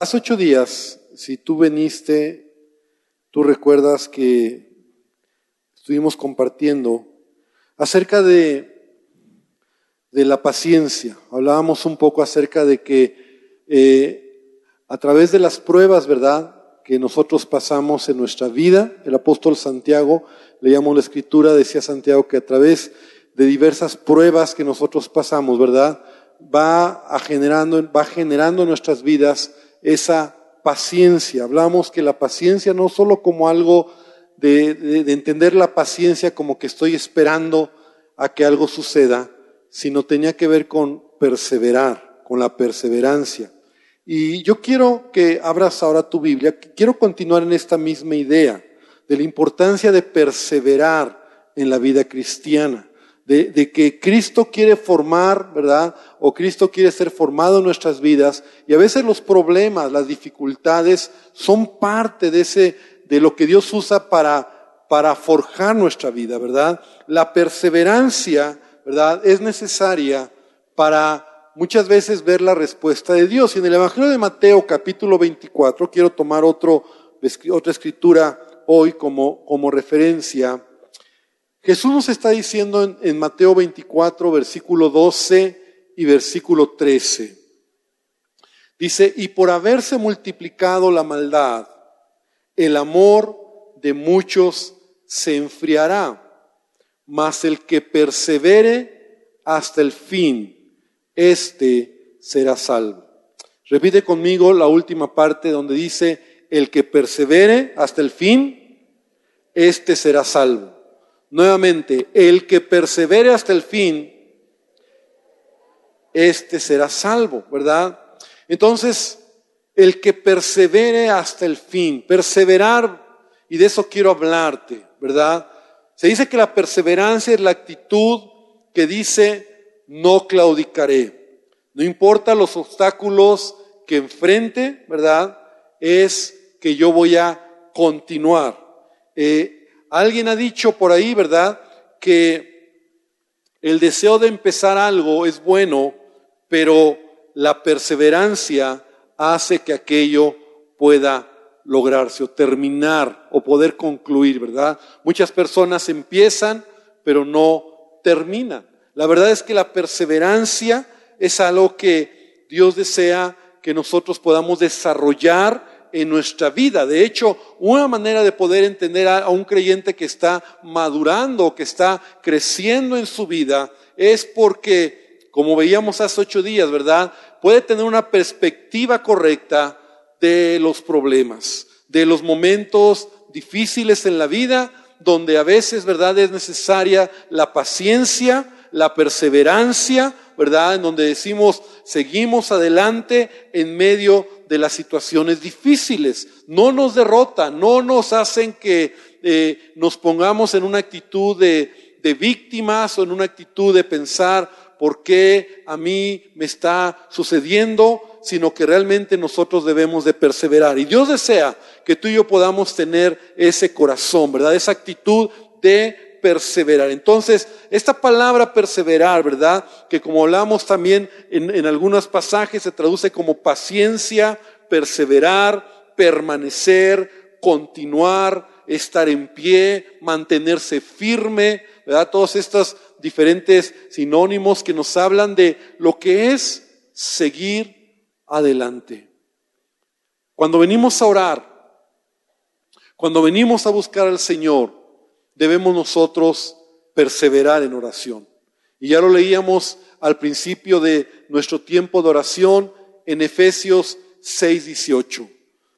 Hace ocho días, si tú viniste, tú recuerdas que estuvimos compartiendo acerca de, de la paciencia. Hablábamos un poco acerca de que eh, a través de las pruebas, ¿verdad? que nosotros pasamos en nuestra vida. El apóstol Santiago, leíamos la escritura, decía Santiago que a través de diversas pruebas que nosotros pasamos, ¿verdad? Va a generando, va generando en nuestras vidas esa paciencia. Hablamos que la paciencia no solo como algo de, de, entender la paciencia como que estoy esperando a que algo suceda, sino tenía que ver con perseverar, con la perseverancia. Y yo quiero que abras ahora tu Biblia, quiero continuar en esta misma idea de la importancia de perseverar en la vida cristiana de, que Cristo quiere formar, ¿verdad? O Cristo quiere ser formado en nuestras vidas. Y a veces los problemas, las dificultades son parte de ese, de lo que Dios usa para, para forjar nuestra vida, ¿verdad? La perseverancia, ¿verdad? Es necesaria para muchas veces ver la respuesta de Dios. Y en el Evangelio de Mateo capítulo 24, quiero tomar otro, otra escritura hoy como, como referencia. Jesús nos está diciendo en, Mateo 24, versículo 12 y versículo 13. Dice, y por haberse multiplicado la maldad, el amor de muchos se enfriará, mas el que persevere hasta el fin, éste será salvo. Repite conmigo la última parte donde dice, el que persevere hasta el fin, éste será salvo. Nuevamente, el que persevere hasta el fin, este será salvo, ¿verdad? Entonces, el que persevere hasta el fin, perseverar, y de eso quiero hablarte, ¿verdad? Se dice que la perseverancia es la actitud que dice, no claudicaré. No importa los obstáculos que enfrente, ¿verdad? Es que yo voy a continuar. Eh, Alguien ha dicho por ahí, ¿verdad? Que el deseo de empezar algo es bueno, pero la perseverancia hace que aquello pueda lograrse o terminar o poder concluir, ¿verdad? Muchas personas empiezan, pero no terminan. La verdad es que la perseverancia es algo que Dios desea que nosotros podamos desarrollar en nuestra vida. De hecho, una manera de poder entender a, un creyente que está madurando, que está creciendo en su vida, es porque, como veíamos hace ocho días, ¿verdad? Puede tener una perspectiva correcta de los problemas, de los momentos difíciles en la vida, donde a veces, ¿verdad?, es necesaria la paciencia, la perseverancia, ¿verdad? En donde decimos, seguimos adelante en medio de las situaciones difíciles. No nos derrotan, no nos hacen que eh, nos pongamos en una actitud de, de víctimas o en una actitud de pensar por qué a mí me está sucediendo, sino que realmente nosotros debemos de perseverar. Y Dios desea que tú y yo podamos tener ese corazón, ¿verdad? Esa actitud de perseverar. Entonces, esta palabra perseverar, ¿verdad? Que como hablamos también en, algunos pasajes se traduce como paciencia, perseverar, permanecer, continuar, estar en pie, mantenerse firme, ¿verdad? Todos estos diferentes sinónimos que nos hablan de lo que es seguir adelante. Cuando venimos a orar, cuando venimos a buscar al Señor, debemos nosotros perseverar en oración. Y ya lo leíamos al principio de nuestro tiempo de oración en Efesios 6:18.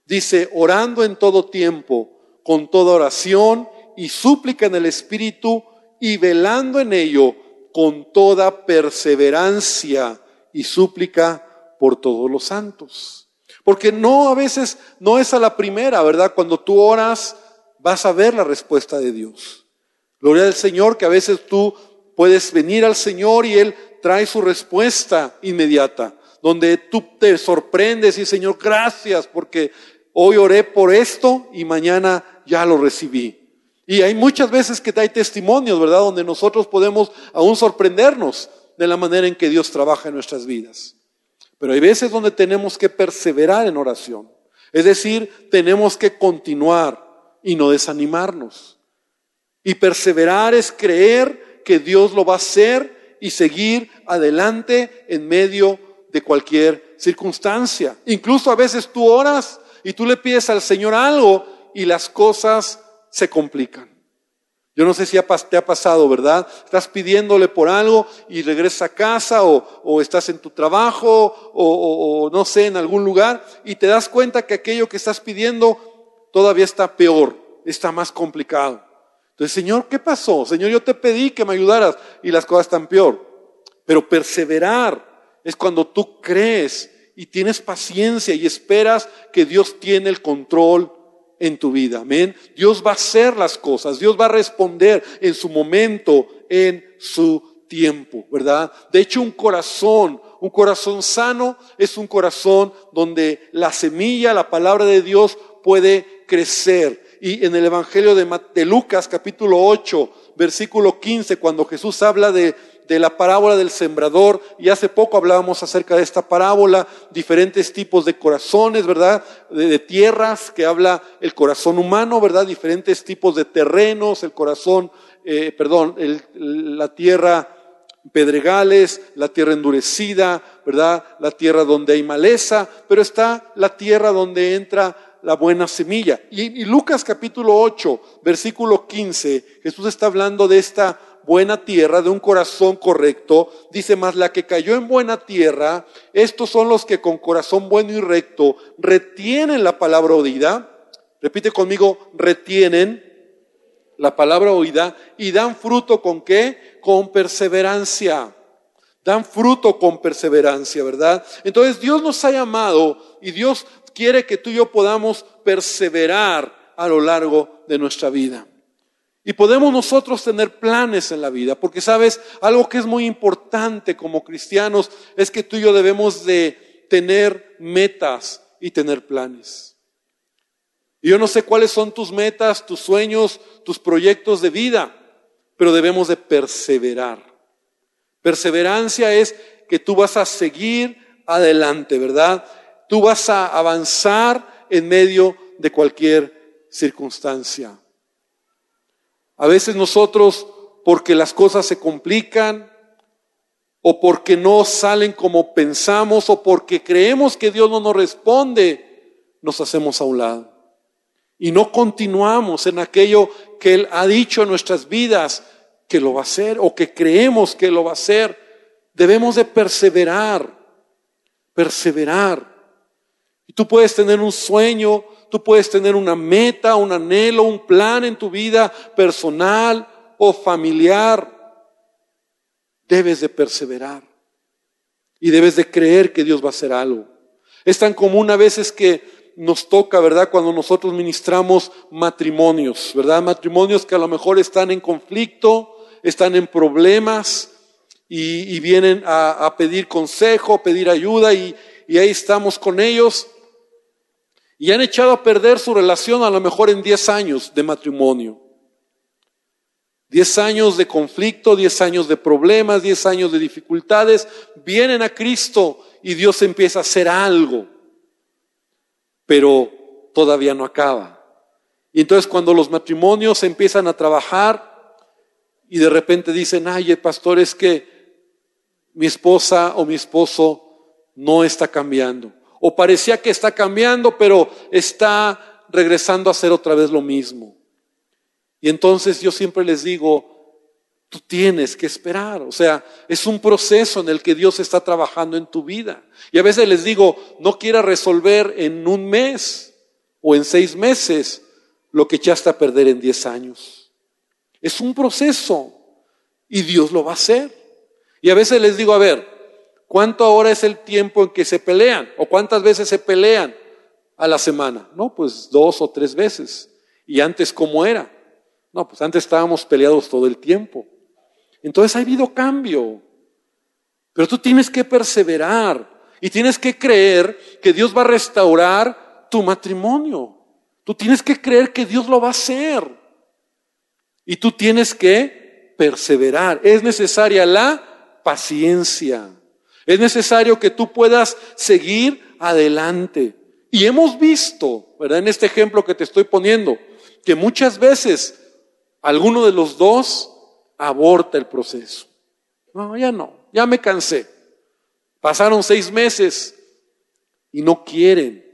Dice, orando en todo tiempo, con toda oración y súplica en el Espíritu y velando en ello con toda perseverancia y súplica por todos los santos. Porque no a veces, no es a la primera, ¿verdad? Cuando tú oras, vas a ver la respuesta de Dios. Gloria al Señor que a veces tú puedes venir al Señor y Él trae su respuesta inmediata, donde tú te sorprendes y Señor, gracias porque hoy oré por esto y mañana ya lo recibí. Y hay muchas veces que hay testimonios, ¿verdad? Donde nosotros podemos aún sorprendernos de la manera en que Dios trabaja en nuestras vidas. Pero hay veces donde tenemos que perseverar en oración. Es decir, tenemos que continuar y no desanimarnos. Y perseverar es creer que Dios lo va a hacer y seguir adelante en medio de cualquier circunstancia. Incluso a veces tú oras y tú le pides al Señor algo y las cosas se complican. Yo no sé si te ha pasado, ¿verdad? Estás pidiéndole por algo y regresas a casa o, estás en tu trabajo o, o, no sé, en algún lugar y te das cuenta que aquello que estás pidiendo todavía está peor, está más complicado. Entonces, Señor, ¿qué pasó? Señor, yo te pedí que me ayudaras y las cosas están peor. Pero perseverar es cuando tú crees y tienes paciencia y esperas que Dios tiene el control en tu vida. Amén. Dios va a hacer las cosas, Dios va a responder en su momento, en su tiempo, ¿verdad? De hecho, un corazón, un corazón sano es un corazón donde la semilla, la palabra de Dios puede crecer. Y en el Evangelio de, de Lucas capítulo 8, versículo 15, cuando Jesús habla de de la parábola del sembrador, y hace poco hablábamos acerca de esta parábola, diferentes tipos de corazones, ¿verdad? De, tierras, que habla el corazón humano, ¿verdad? Diferentes tipos de terrenos, el corazón, eh, perdón, la tierra pedregales, la tierra endurecida, ¿verdad? La tierra donde hay maleza, pero está la tierra donde entra la buena semilla. Y, Lucas capítulo 8, versículo 15, Jesús está hablando de esta buena tierra, de un corazón correcto. Dice más, la que cayó en buena tierra, estos son los que con corazón bueno y recto retienen la palabra oída. Repite conmigo, retienen la palabra oída y dan fruto con qué? Con perseverancia. Dan fruto con perseverancia, ¿verdad? Entonces Dios nos ha llamado y Dios quiere que tú y yo podamos perseverar a lo largo de nuestra vida. Y podemos nosotros tener planes en la vida, porque sabes, algo que es muy importante como cristianos es que tú y yo debemos de tener metas y tener planes. Y yo no sé cuáles son tus metas, tus sueños, tus proyectos de vida, pero debemos de perseverar. Perseverancia es que tú vas a seguir adelante, ¿verdad? Tú vas a avanzar en medio de cualquier circunstancia. A veces nosotros, porque las cosas se complican, o porque no salen como pensamos, o porque creemos que Dios no nos responde, nos hacemos a un lado. Y no continuamos en aquello que Él ha dicho en nuestras vidas que lo va a hacer, o que creemos que lo va a hacer. Debemos de perseverar, perseverar. Y tú puedes tener un sueño, tú puedes tener una meta, un anhelo, un plan en tu vida personal o familiar. Debes de perseverar y debes de creer que Dios va a hacer algo. Es tan común a veces que nos toca, ¿verdad? Cuando nosotros ministramos matrimonios, ¿verdad? Matrimonios que a lo mejor están en conflicto, están en problemas y, vienen a, pedir consejo, pedir ayuda y, y ahí estamos con ellos y han echado a perder su relación a lo mejor en 10 años de matrimonio. 10 años de conflicto, 10 años de problemas, 10 años de dificultades, vienen a Cristo y Dios empieza a hacer algo, pero todavía no acaba. Y entonces cuando los matrimonios empiezan a trabajar y de repente dicen, ay, pastor, es que mi esposa o mi esposo no está cambiando o parecía que está cambiando, pero está regresando a hacer otra vez lo mismo. Y entonces yo siempre les digo, tú tienes que esperar, o sea, es un proceso en el que Dios está trabajando en tu vida. Y a veces les digo, no quieras resolver en un mes o en seis meses lo que echaste a perder en diez años. Es un proceso y Dios lo va a hacer. Y a veces les digo, a ver, ¿Cuánto ahora es el tiempo en que se pelean? ¿O cuántas veces se pelean a la semana? No, pues dos o tres veces. ¿Y antes cómo era? No, pues antes estábamos peleados todo el tiempo. Entonces ha habido cambio. Pero tú tienes que perseverar y tienes que creer que Dios va a restaurar tu matrimonio. Tú tienes que creer que Dios lo va a hacer. Y tú tienes que perseverar. Es necesaria la paciencia. Es necesario que tú puedas seguir adelante. Y hemos visto, ¿verdad? En este ejemplo que te estoy poniendo, que muchas veces alguno de los dos aborta el proceso. No, ya no, ya me cansé. Pasaron seis meses y no quieren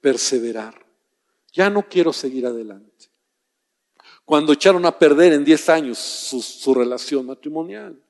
perseverar. Ya no quiero seguir adelante. Cuando echaron a perder en diez años su, su relación matrimonial.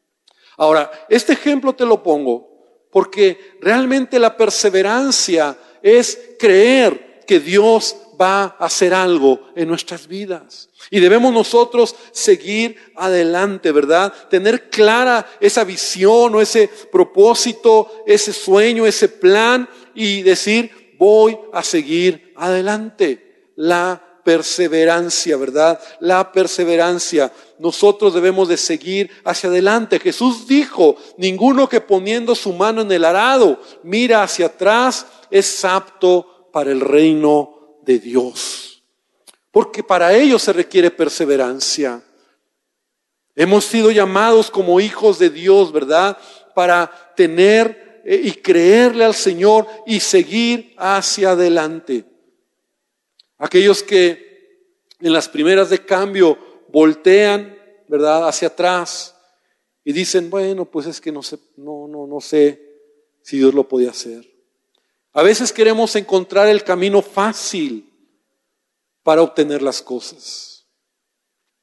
Ahora, este ejemplo te lo pongo porque realmente la perseverancia es creer que Dios va a hacer algo en nuestras vidas. Y debemos nosotros seguir adelante, ¿verdad? Tener clara esa visión o ese propósito, ese sueño, ese plan y decir, voy a seguir adelante. La perseverancia, ¿verdad? La perseverancia. Nosotros debemos de seguir hacia adelante. Jesús dijo, ninguno que poniendo su mano en el arado mira hacia atrás es apto para el reino de Dios. Porque para ello se requiere perseverancia. Hemos sido llamados como hijos de Dios, ¿verdad? Para tener eh, y creerle al Señor y seguir hacia adelante. Aquellos que en las primeras de cambio voltean, ¿verdad? Hacia atrás y dicen, bueno, pues es que no sé, no, no, no sé si Dios lo podía hacer. A veces queremos encontrar el camino fácil para obtener las cosas.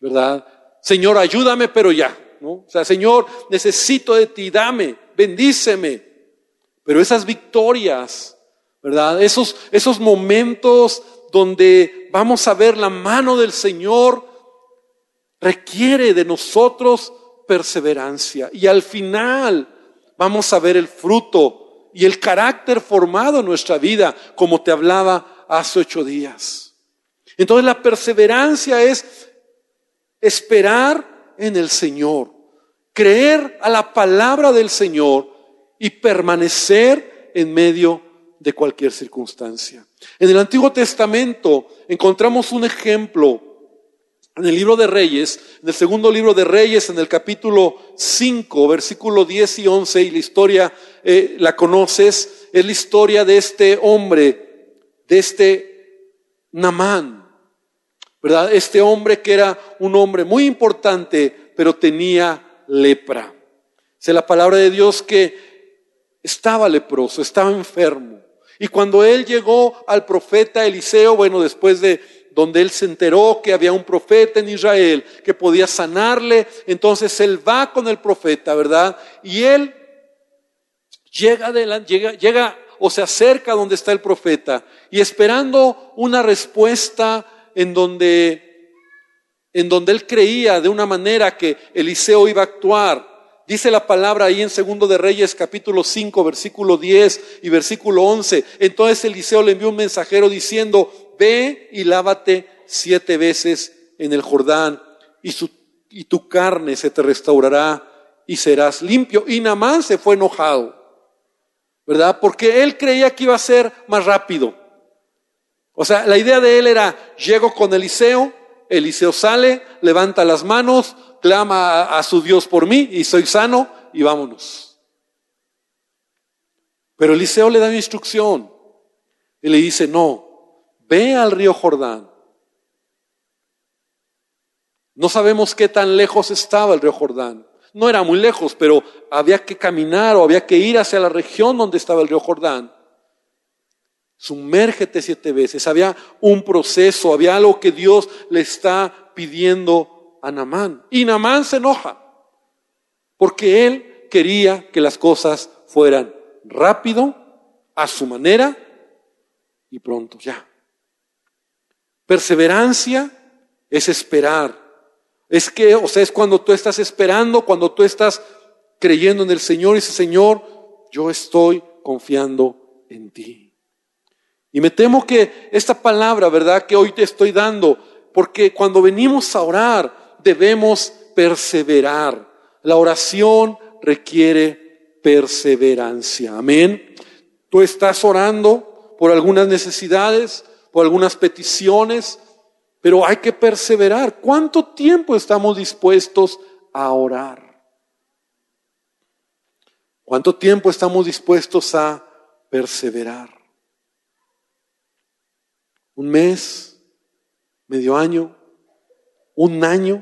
¿Verdad? Señor, ayúdame, pero ya. ¿no? O sea, Señor, necesito de ti, dame, bendíceme. Pero esas victorias, ¿verdad? Esos, esos momentos donde vamos a ver la mano del Señor, requiere de nosotros perseverancia. Y al final vamos a ver el fruto y el carácter formado en nuestra vida, como te hablaba hace ocho días. Entonces la perseverancia es esperar en el Señor, creer a la palabra del Señor y permanecer en medio de cualquier circunstancia. En el Antiguo Testamento encontramos un ejemplo en el libro de Reyes, en el segundo libro de Reyes, en el capítulo 5, versículo 10 y 11, y la historia eh, la conoces, es la historia de este hombre, de este Namán, ¿verdad? Este hombre que era un hombre muy importante, pero tenía lepra. Dice la palabra de Dios que estaba leproso, estaba enfermo. Y cuando él llegó al profeta Eliseo, bueno, después de donde él se enteró que había un profeta en Israel que podía sanarle, entonces él va con el profeta, ¿verdad? Y él llega, llega, llega o se acerca donde está el profeta y esperando una respuesta en donde, en donde él creía de una manera que Eliseo iba a actuar. Dice la palabra ahí en Segundo de Reyes capítulo 5 versículo 10 y versículo 11. Entonces Eliseo le envió un mensajero diciendo, ve y lávate siete veces en el Jordán y, y tu carne se te restaurará y serás limpio. Y Namán se fue enojado, ¿verdad? Porque él creía que iba a ser más rápido. O sea, la idea de él era, llego con Eliseo, Eliseo sale, levanta las manos, clama a, su Dios por mí y soy sano y vámonos. Pero Eliseo le da una instrucción y le dice, no, Ve al río Jordán. No sabemos qué tan lejos estaba el río Jordán. No era muy lejos, pero había que caminar o había que ir hacia la región donde estaba el río Jordán. Sumérgete siete veces. Había un proceso, había algo que Dios le está pidiendo a Namán. Y Namán se enoja, porque él quería que las cosas fueran rápido, a su manera y pronto ya. Perseverancia es esperar. Es que, o sea, es cuando tú estás esperando, cuando tú estás creyendo en el Señor y dices, Señor, yo estoy confiando en ti. Y me temo que esta palabra, ¿verdad? Que hoy te estoy dando, porque cuando venimos a orar debemos perseverar. La oración requiere perseverancia. Amén. Tú estás orando por algunas necesidades, por algunas peticiones, pero hay que perseverar. ¿Cuánto tiempo estamos dispuestos a orar? ¿Cuánto tiempo estamos dispuestos a perseverar? ¿Un mes? ¿Medio año? ¿Un año?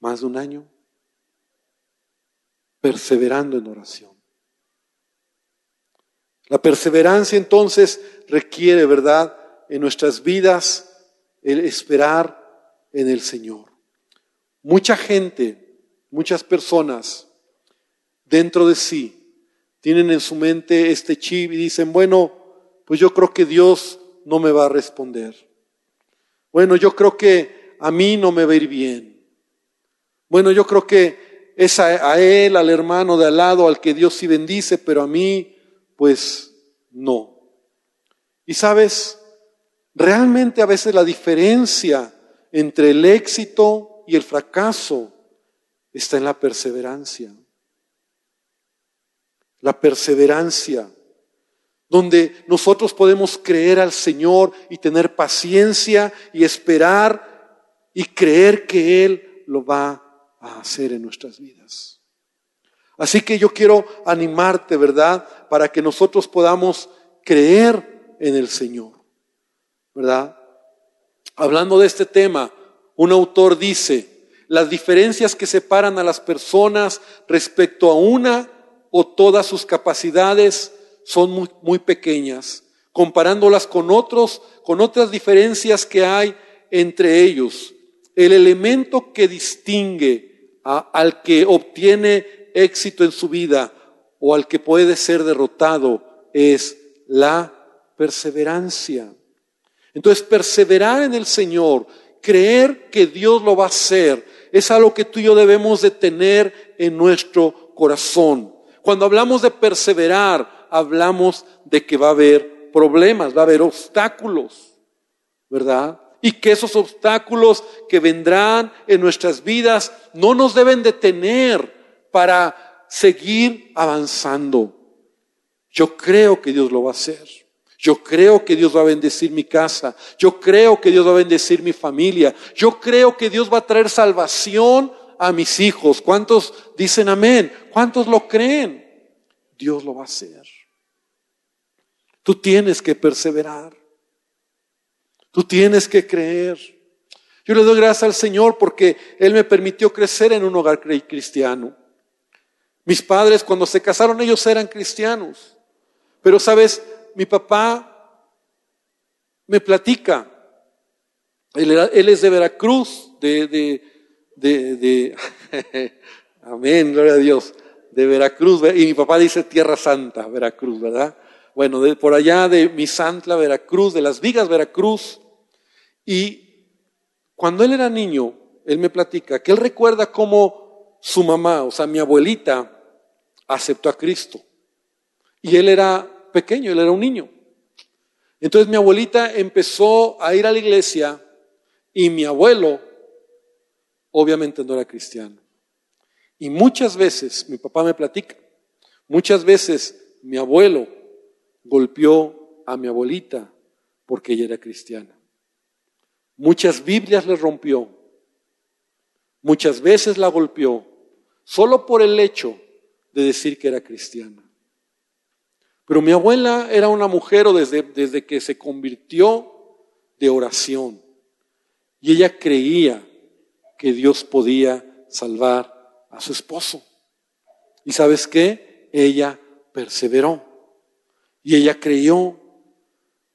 ¿Más de un año? Perseverando en oración. La perseverancia entonces requiere, ¿verdad?, en nuestras vidas el esperar en el Señor. Mucha gente, muchas personas dentro de sí tienen en su mente este chip y dicen, bueno, pues yo creo que Dios no me va a responder. Bueno, yo creo que a mí no me va a ir bien. Bueno, yo creo que es a, él, al hermano de al lado, al que Dios sí bendice, pero a mí, pues no. Y sabes, realmente a veces la diferencia entre el éxito y el fracaso está en la perseverancia la perseverancia, donde nosotros podemos creer al Señor y tener paciencia y esperar y creer que Él lo va a hacer en nuestras vidas. Así que yo quiero animarte, ¿verdad? Para que nosotros podamos creer en el Señor, ¿verdad? Hablando de este tema, un autor dice, las diferencias que separan a las personas respecto a una o todas sus capacidades son muy, muy pequeñas, comparándolas con otros, con otras diferencias que hay entre ellos. El elemento que distingue al que obtiene éxito en su vida o al que puede ser derrotado es la perseverancia. Entonces, perseverar en el Señor, creer que Dios lo va a hacer, es algo que tú y yo debemos de tener en nuestro corazón. Cuando hablamos de perseverar, hablamos de que va a haber problemas, va a haber obstáculos, ¿verdad? Y que esos obstáculos que vendrán en nuestras vidas no nos deben detener para seguir avanzando. Yo creo que Dios lo va a hacer. Yo creo que Dios va a bendecir mi casa. Yo creo que Dios va a bendecir mi familia. Yo creo que Dios va a traer salvación a mis hijos. ¿Cuántos dicen amén? ¿Cuántos lo creen? Dios lo va a hacer. Tú tienes que perseverar. Tú tienes que creer. Yo le doy gracias al Señor porque Él me permitió crecer en un hogar cristiano. Mis padres cuando se casaron ellos eran cristianos. Pero sabes, mi papá me platica. Él, es de Veracruz, de, de, de, amén, gloria a Dios, de Veracruz, y mi papá dice Tierra Santa, Veracruz, ¿verdad? Bueno, de, por allá de Misantla, Veracruz, de las Vigas, Veracruz, y cuando él era niño, él me platica que él recuerda cómo su mamá, o sea, mi abuelita, aceptó a Cristo. Y él era pequeño, él era un niño. Entonces mi abuelita empezó a ir a la iglesia y mi abuelo obviamente no era cristiano. Y muchas veces, mi papá me platica, muchas veces mi abuelo golpeó a mi abuelita porque ella era cristiana. Muchas Biblias le rompió, muchas veces la golpeó, solo por el hecho de decir que era cristiana. Pero mi abuela era una mujer desde, desde que se convirtió de oración. Y ella creía que Dios podía salvar a su esposo. ¿Y sabes qué? Ella perseveró y ella creyó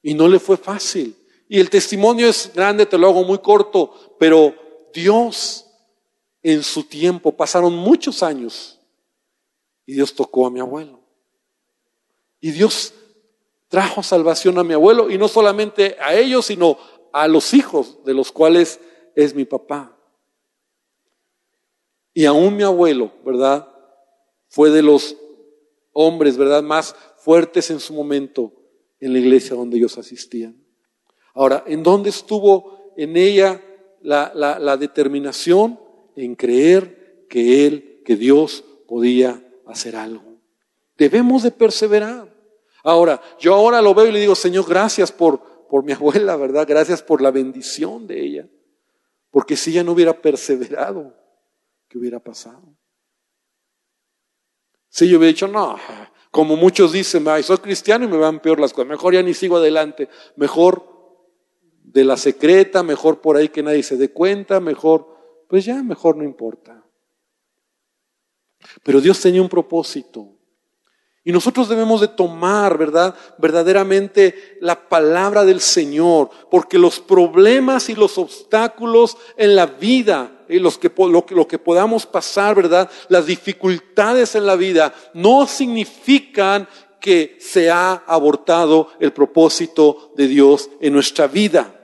y no le fue fácil. Y el testimonio es grande, te lo hago muy corto, pero Dios en su tiempo, pasaron muchos años y Dios tocó a mi abuelo. Y Dios trajo salvación a mi abuelo y no solamente a ellos, sino a los hijos de los cuales es mi papá. Y aún mi abuelo, ¿verdad? Fue de los hombres, ¿verdad? Más fuertes en su momento en la iglesia donde ellos asistían. Ahora, ¿en dónde estuvo en ella la, la determinación? En creer que Él, que Dios podía hacer algo. Debemos de perseverar. Ahora, yo ahora lo veo y le digo, Señor, gracias por, por mi abuela, ¿verdad? Gracias por la bendición de ella. Porque si ella no hubiera perseverado, ¿Qué hubiera pasado? Si yo hubiera dicho, no, como muchos dicen, soy cristiano y me van peor las cosas, mejor ya ni sigo adelante, mejor de la secreta, mejor por ahí que nadie se dé cuenta, mejor, pues ya, mejor no importa. Pero Dios tenía un propósito. Y nosotros debemos de tomar, ¿verdad? Verdaderamente la palabra del Señor, porque los problemas y los obstáculos en la vida, lo que podamos pasar, ¿verdad? Las dificultades en la vida no significan que se ha abortado el propósito de Dios en nuestra vida.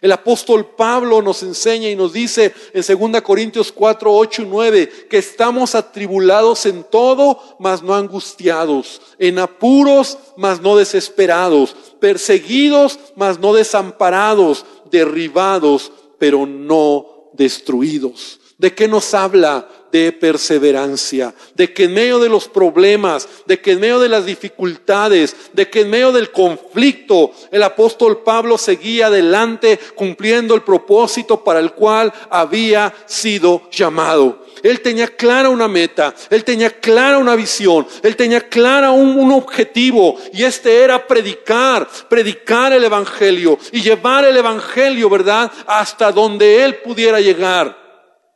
El apóstol Pablo nos enseña y nos dice en 2 Corintios 4, 8 y 9 que estamos atribulados en todo, mas no angustiados, en apuros, mas no desesperados, perseguidos, mas no desamparados, derribados, pero no destruidos. ¿De qué nos habla? De perseverancia, de que en medio de los problemas, de que en medio de las dificultades, de que en medio del conflicto, el apóstol Pablo seguía adelante cumpliendo el propósito para el cual había sido llamado. Él tenía clara una meta, él tenía clara una visión, él tenía clara un, un, objetivo y este era predicar, predicar el Evangelio y llevar el Evangelio, ¿verdad? Hasta donde él pudiera llegar.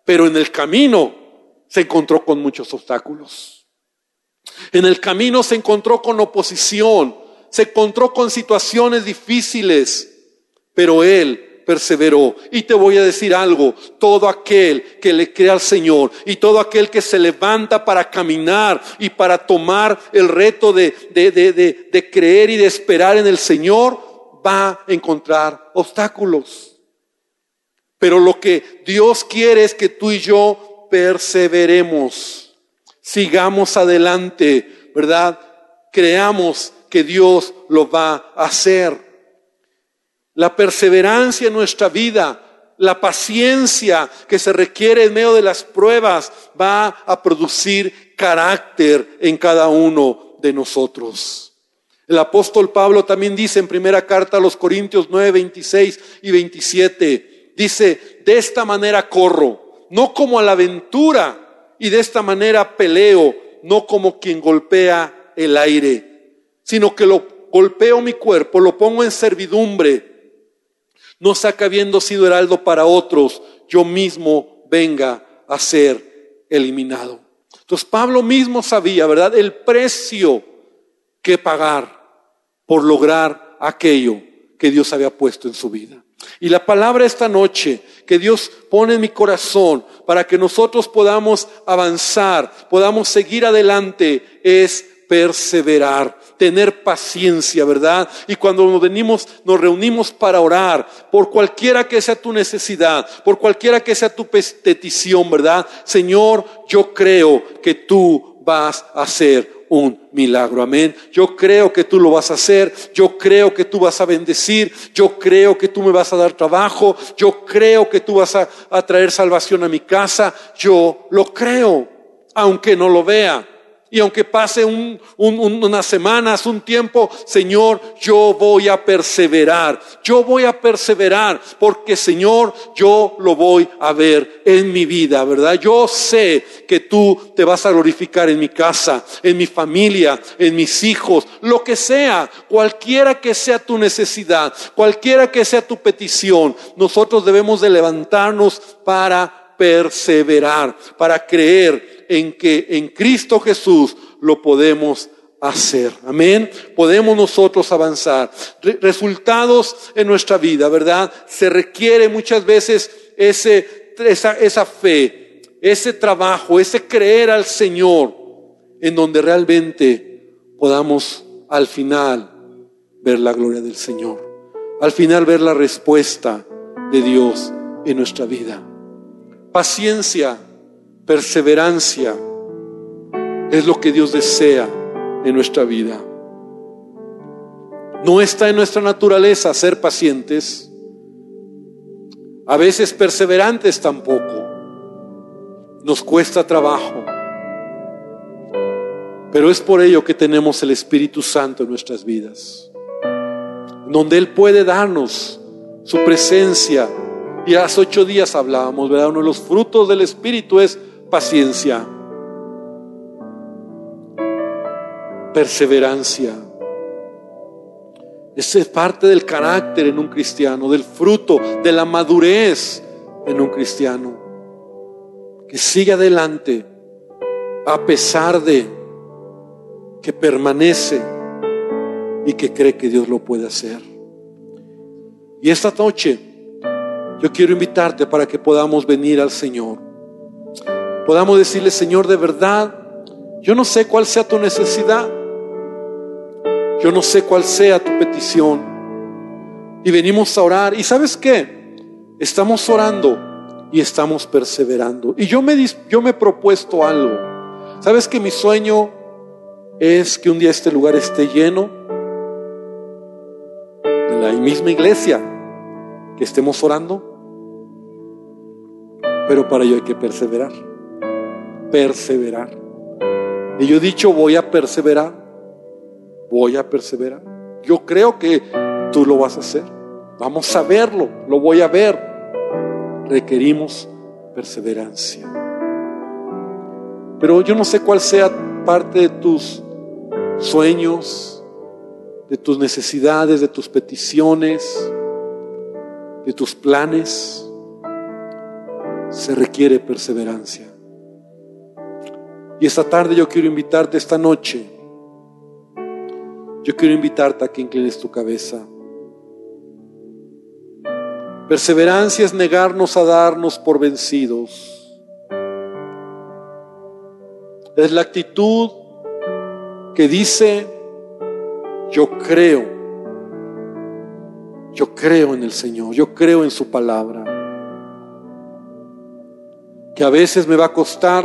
Pero en el camino se encontró con muchos obstáculos. En el camino se encontró con oposición, se encontró con situaciones difíciles, pero él perseveró. Y te voy a decir algo, todo aquel que le cree al Señor y todo aquel que se levanta para caminar y para tomar el reto de, de, de, de creer y de esperar en el Señor, va a encontrar obstáculos. Pero lo que Dios quiere es que tú y yo perseveremos, sigamos adelante, ¿verdad? Creamos que Dios lo va a hacer. La perseverancia en nuestra vida, la paciencia que se requiere en medio de las pruebas va a producir carácter en cada uno de nosotros. El apóstol Pablo también dice en primera carta a los Corintios 9, 26 y 27, Dice, de esta manera corro, no como a la aventura, y de esta manera peleo, no como quien golpea el aire, sino que lo golpeo mi cuerpo, lo pongo en servidumbre, no saca habiendo sido heraldo para otros, yo mismo venga a ser eliminado. Entonces Pablo mismo sabía, ¿verdad? El precio que pagar por lograr aquello que Dios había puesto en su vida. Y la palabra esta noche que Dios pone en mi corazón para que nosotros podamos avanzar, podamos seguir adelante, es perseverar, tener paciencia, ¿verdad? Y cuando nos venimos, nos reunimos para orar, por cualquiera que sea tu necesidad, por cualquiera que sea tu petición, ¿verdad? Señor, yo creo que tú vas a hacer un milagro. Amén. Yo creo que tú lo vas a hacer. Yo creo que tú vas a bendecir. Yo creo que tú me vas a dar trabajo. Yo creo que tú vas a, traer salvación a mi casa. Yo lo creo, aunque no lo vea. Y aunque pase unas semanas, un tiempo, Señor, yo voy a perseverar. Yo voy a perseverar porque, Señor, yo lo voy a ver en mi vida, ¿verdad? Yo sé que tú te vas a glorificar en mi casa, en mi familia, en mis hijos, lo que sea, cualquiera que sea tu necesidad, cualquiera que sea tu petición, nosotros debemos de levantarnos para perseverar, para creer en que en Cristo Jesús lo podemos hacer. Amén. Podemos nosotros avanzar. resultados en nuestra vida, ¿verdad? Se requiere muchas veces ese, esa, esa fe, ese trabajo, ese creer al Señor, en donde realmente podamos al final ver la gloria del Señor. Al final ver la respuesta de Dios en nuestra vida. Paciencia perseverancia es lo que Dios desea en nuestra vida. No está en nuestra naturaleza ser pacientes, a veces perseverantes tampoco. Nos cuesta trabajo. Pero es por ello que tenemos el Espíritu Santo en nuestras vidas, donde Él puede darnos su presencia. Y hace ocho días hablábamos, ¿verdad? Uno de los frutos del Espíritu es paciencia. perseverancia. Esa es parte del carácter en un cristiano, del fruto, de la madurez en un cristiano. Que sigue adelante a pesar de que permanece y que cree que Dios lo puede hacer. Y esta noche yo quiero invitarte para que podamos venir al Señor. Podamos decirle, Señor, de verdad, yo no sé cuál sea tu necesidad. Yo no sé cuál sea tu petición. Y venimos a orar. ¿Y sabes qué? Estamos orando y estamos perseverando. Y yo me, yo me he propuesto algo. ¿Sabes que mi sueño es que un día este lugar esté lleno? En la misma iglesia que estemos orando. Pero para ello hay que perseverar. Perseverar. Y yo he dicho, voy a perseverar. Voy a perseverar. Yo creo que tú lo vas a hacer. Vamos a verlo. Lo voy a ver. Requerimos perseverancia. Pero yo no sé cuál sea parte de tus sueños, de tus necesidades, de tus peticiones de tus planes, se requiere perseverancia. Y esta tarde yo quiero invitarte, esta noche, yo quiero invitarte a que inclines tu cabeza. Perseverancia es negarnos a darnos por vencidos. Es la actitud que dice, yo creo yo creo en el Señor, yo creo en su palabra. Que a veces me va a costar,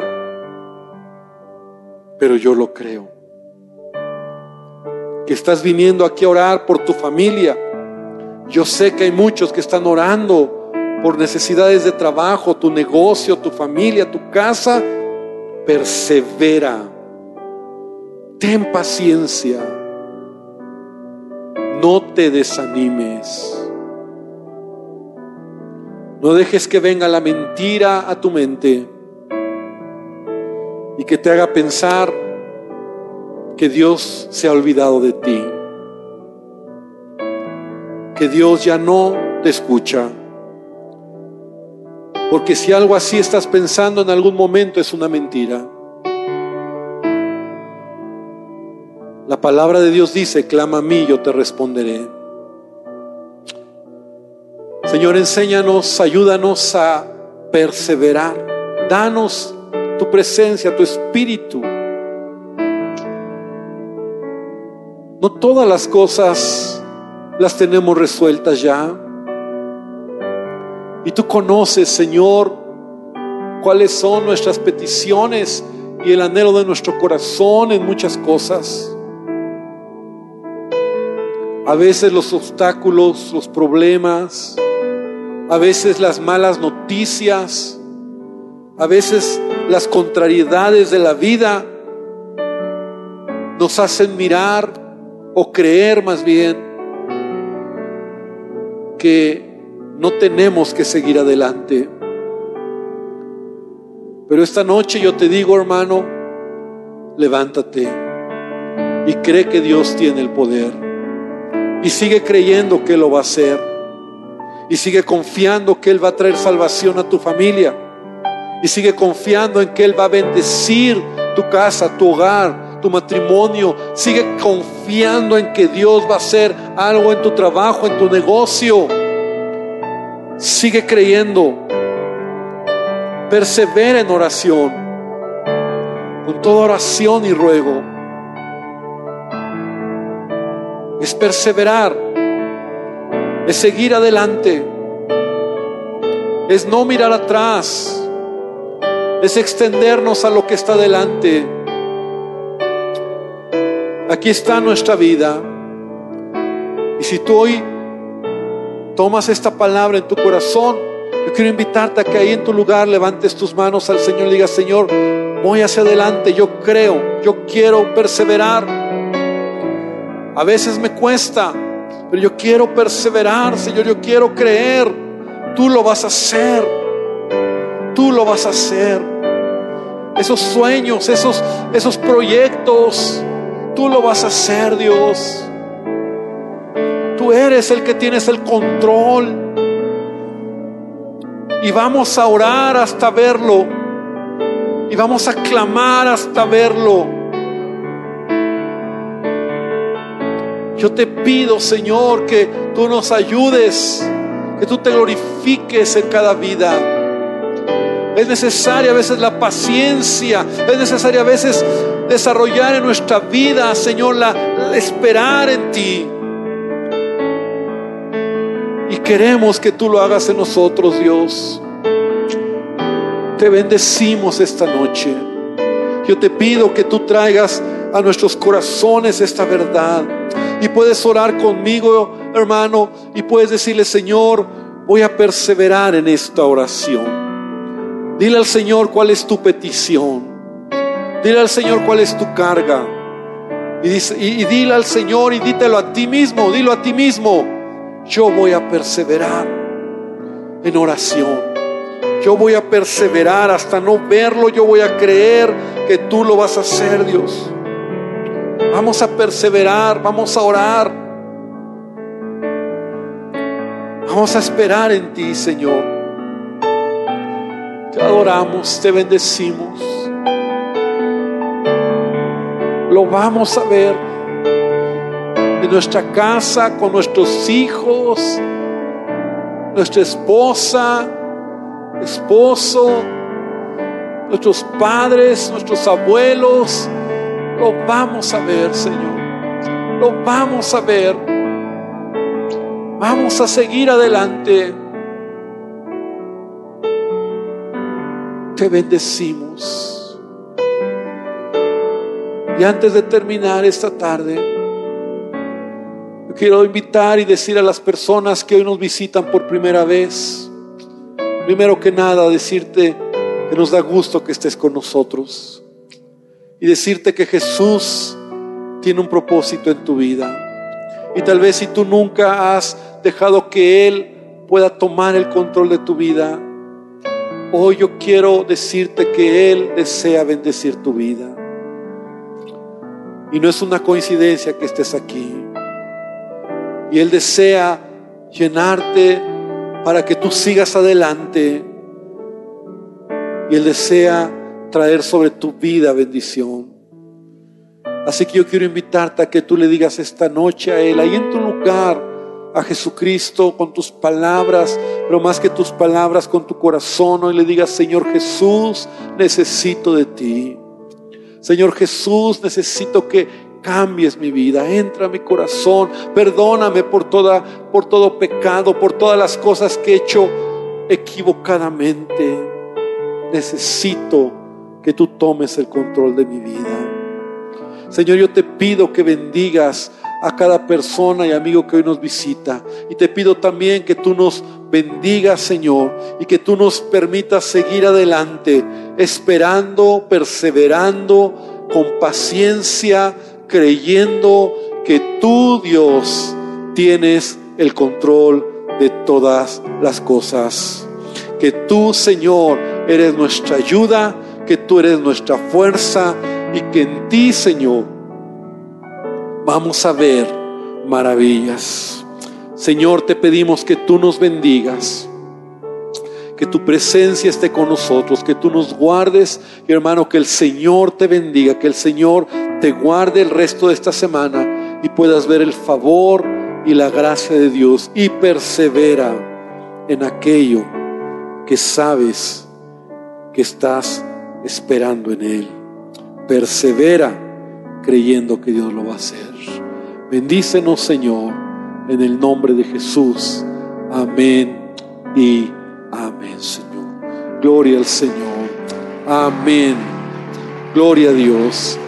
pero yo lo creo. Que estás viniendo aquí a orar por tu familia. Yo sé que hay muchos que están orando por necesidades de trabajo, tu negocio, tu familia, tu casa. Persevera. Ten paciencia no te desanimes. No dejes que venga la mentira a tu mente y que te haga pensar que Dios se ha olvidado de ti, que Dios ya no te escucha. Porque si algo así estás pensando en algún momento es una mentira. La palabra de Dios dice, clama a mí, yo te responderé. Señor, enséñanos, ayúdanos a perseverar. Danos tu presencia, tu espíritu. No todas las cosas las tenemos resueltas ya. Y tú conoces, Señor, cuáles son nuestras peticiones y el anhelo de nuestro corazón en muchas cosas. A veces los obstáculos, los problemas, a veces las malas noticias, a veces las contrariedades de la vida nos hacen mirar o creer más bien que no tenemos que seguir adelante. Pero esta noche yo te digo, hermano, levántate y cree que Dios tiene el poder. Y sigue creyendo que lo va a hacer. Y sigue confiando que Él va a traer salvación a tu familia. Y sigue confiando en que Él va a bendecir tu casa, tu hogar, tu matrimonio. Sigue confiando en que Dios va a hacer algo en tu trabajo, en tu negocio. Sigue creyendo. Persevera en oración. Con toda oración y ruego es perseverar, es seguir adelante, es no mirar atrás, es extendernos a lo que está delante. Aquí está nuestra vida. Y si tú hoy tomas esta palabra en tu corazón, yo quiero invitarte a que ahí en tu lugar levantes tus manos al Señor y digas, Señor, voy hacia adelante, yo creo, yo quiero perseverar. A veces me cuesta, pero yo quiero perseverar, Señor, yo quiero creer. Tú lo vas a hacer. Tú lo vas a hacer. Esos sueños, esos, esos proyectos, tú lo vas a hacer, Dios. Tú eres el que tienes el control. Y vamos a orar hasta verlo. Y vamos a clamar hasta verlo. Yo te pido, Señor, que tú nos ayudes, que tú te glorifiques en cada vida. Es necesaria a veces la paciencia, es necesaria a veces desarrollar en nuestra vida, Señor, la, esperar en ti. Y queremos que tú lo hagas en nosotros, Dios. Te bendecimos esta noche. Yo te pido que tú traigas a nuestros corazones esta verdad. Y puedes orar conmigo, hermano, y puedes decirle, Señor, voy a perseverar en esta oración. Dile al Señor cuál es tu petición. Dile al Señor cuál es tu carga. Y, dice, y, dile al Señor y dítelo a ti mismo, dilo a ti mismo. Yo voy a perseverar en oración. Yo voy a perseverar hasta no verlo. Yo voy a creer que tú lo vas a hacer, Dios. Vamos a perseverar, vamos a orar. Vamos a esperar en ti, Señor. Te adoramos, te bendecimos. Lo vamos a ver en nuestra casa, con nuestros hijos, nuestra esposa, esposo, nuestros padres, nuestros abuelos. Lo vamos a ver, Señor. Lo vamos a ver. Vamos a seguir adelante. Te bendecimos. Y antes de terminar esta tarde, yo quiero invitar y decir a las personas que hoy nos visitan por primera vez, primero que nada, decirte que nos da gusto que estés con nosotros y decirte que Jesús tiene un propósito en tu vida. Y tal vez si tú nunca has dejado que Él pueda tomar el control de tu vida, hoy yo quiero decirte que Él desea bendecir tu vida. Y no es una coincidencia que estés aquí. Y Él desea llenarte para que tú sigas adelante. Y Él desea traer sobre tu vida bendición. Así que yo quiero invitarte a que tú le digas esta noche a Él, ahí en tu lugar, a Jesucristo con tus palabras, pero más que tus palabras, con tu corazón, y le digas, Señor Jesús, necesito de ti. Señor Jesús, necesito que cambies mi vida, entra a mi corazón, perdóname por toda por todo pecado, por todas las cosas que he hecho equivocadamente. Necesito que tú tomes el control de mi vida. Señor, yo te pido que bendigas a cada persona y amigo que hoy nos visita. Y te pido también que tú nos bendigas, Señor, y que tú nos permitas seguir adelante, esperando, perseverando, con paciencia, creyendo que tú, Dios, tienes el control de todas las cosas. Que tú, Señor, eres nuestra ayuda, que tú eres nuestra fuerza y que en ti, Señor, vamos a ver maravillas. Señor, te pedimos que tú nos bendigas, que tu presencia esté con nosotros, que tú nos guardes, y hermano, que el Señor te bendiga, que el Señor te guarde el resto de esta semana y puedas ver el favor y la gracia de Dios y persevera en aquello que sabes que estás esperando en Él. Persevera creyendo que Dios lo va a hacer. Bendícenos, Señor, en el nombre de Jesús. Amén y amén, Señor. Gloria al Señor. Amén. Gloria a Dios.